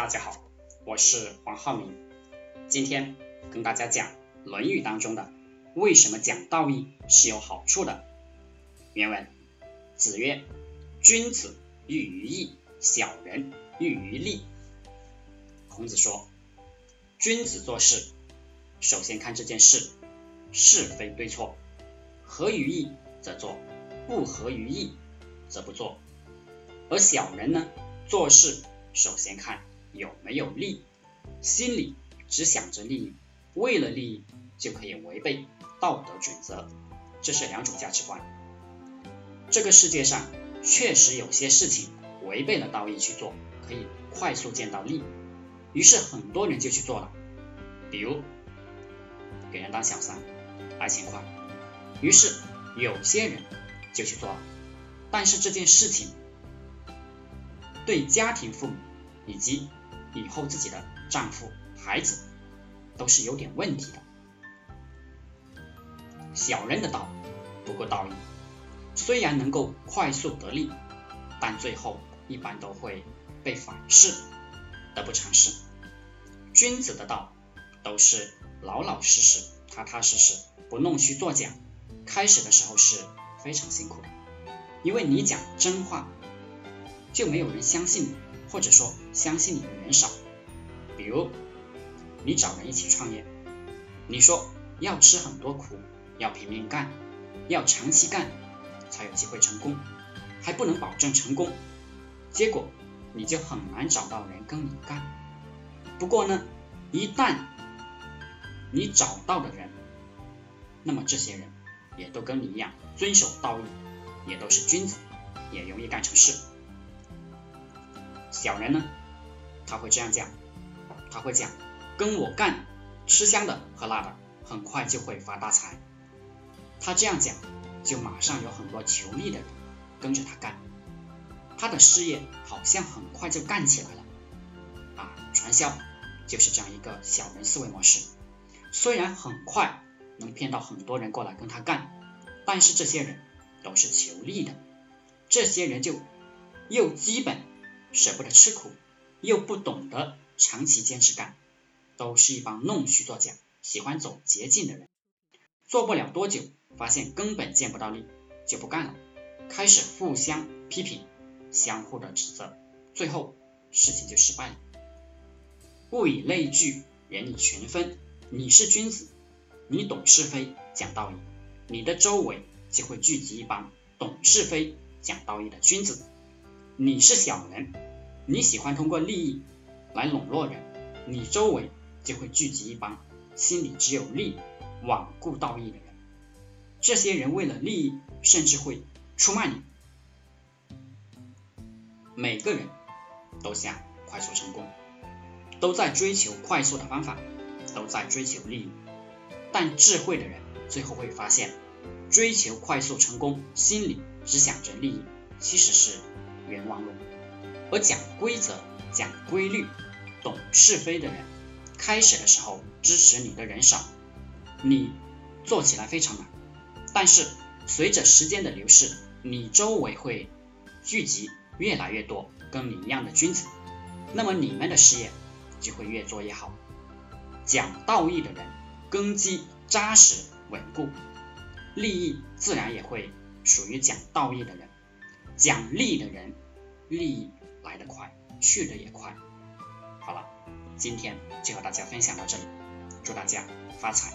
大家好，我是黄浩明，今天跟大家讲《论语》当中的为什么讲道义是有好处的。原文：子曰：“君子喻于义，小人喻于利。”孔子说，君子做事，首先看这件事是非对错，合于义则做，不合于义则不做。而小人呢，做事首先看有没有利，心里只想着利益，为了利益就可以违背道德准则，这是两种价值观。这个世界上确实有些事情违背了道义去做，可以快速见到利，于是很多人就去做了。比如给人当小三，来钱快，于是有些人就去做了，但是这件事情。对家庭、父母以及以后自己的丈夫、孩子都是有点问题的。小人的道不过道义，虽然能够快速得利，但最后一般都会被反噬，得不偿失。君子的道都是老老实实、踏踏实实，不弄虚作假。开始的时候是非常辛苦的，因为你讲真话。就没有人相信你，或者说相信你的人少。比如你找人一起创业，你说要吃很多苦，要拼命干，要长期干才有机会成功，还不能保证成功，结果你就很难找到人跟你干。不过呢，一旦你找到的人，那么这些人也都跟你一样遵守道义，也都是君子，也容易干成事。小人呢，他会这样讲，他会讲，跟我干，吃香的喝辣的，很快就会发大财。他这样讲，就马上有很多求利的人跟着他干，他的事业好像很快就干起来了。啊，传销就是这样一个小人思维模式，虽然很快能骗到很多人过来跟他干，但是这些人都是求利的，这些人就又基本。舍不得吃苦，又不懂得长期坚持干，都是一帮弄虚作假、喜欢走捷径的人。做不了多久，发现根本见不到利，就不干了，开始互相批评，相互的指责，最后事情就失败了。物以类聚，人以群分。你是君子，你懂是非、讲道义，你的周围就会聚集一帮懂是非、讲道义的君子。你是小人，你喜欢通过利益来笼络人，你周围就会聚集一帮心里只有利、罔顾道义的人。这些人为了利益，甚至会出卖你。每个人都想快速成功，都在追求快速的方法，都在追求利益。但智慧的人最后会发现，追求快速成功，心里只想着利益，其实是。冤枉路，而讲规则、讲规律、懂是非的人，开始的时候支持你的人少，你做起来非常难。但是随着时间的流逝，你周围会聚集越来越多跟你一样的君子，那么你们的事业就会越做越好。讲道义的人根基扎实稳固，利益自然也会属于讲道义的人。讲利的人，利益来得快，去得也快。好了，今天就和大家分享到这里，祝大家发财。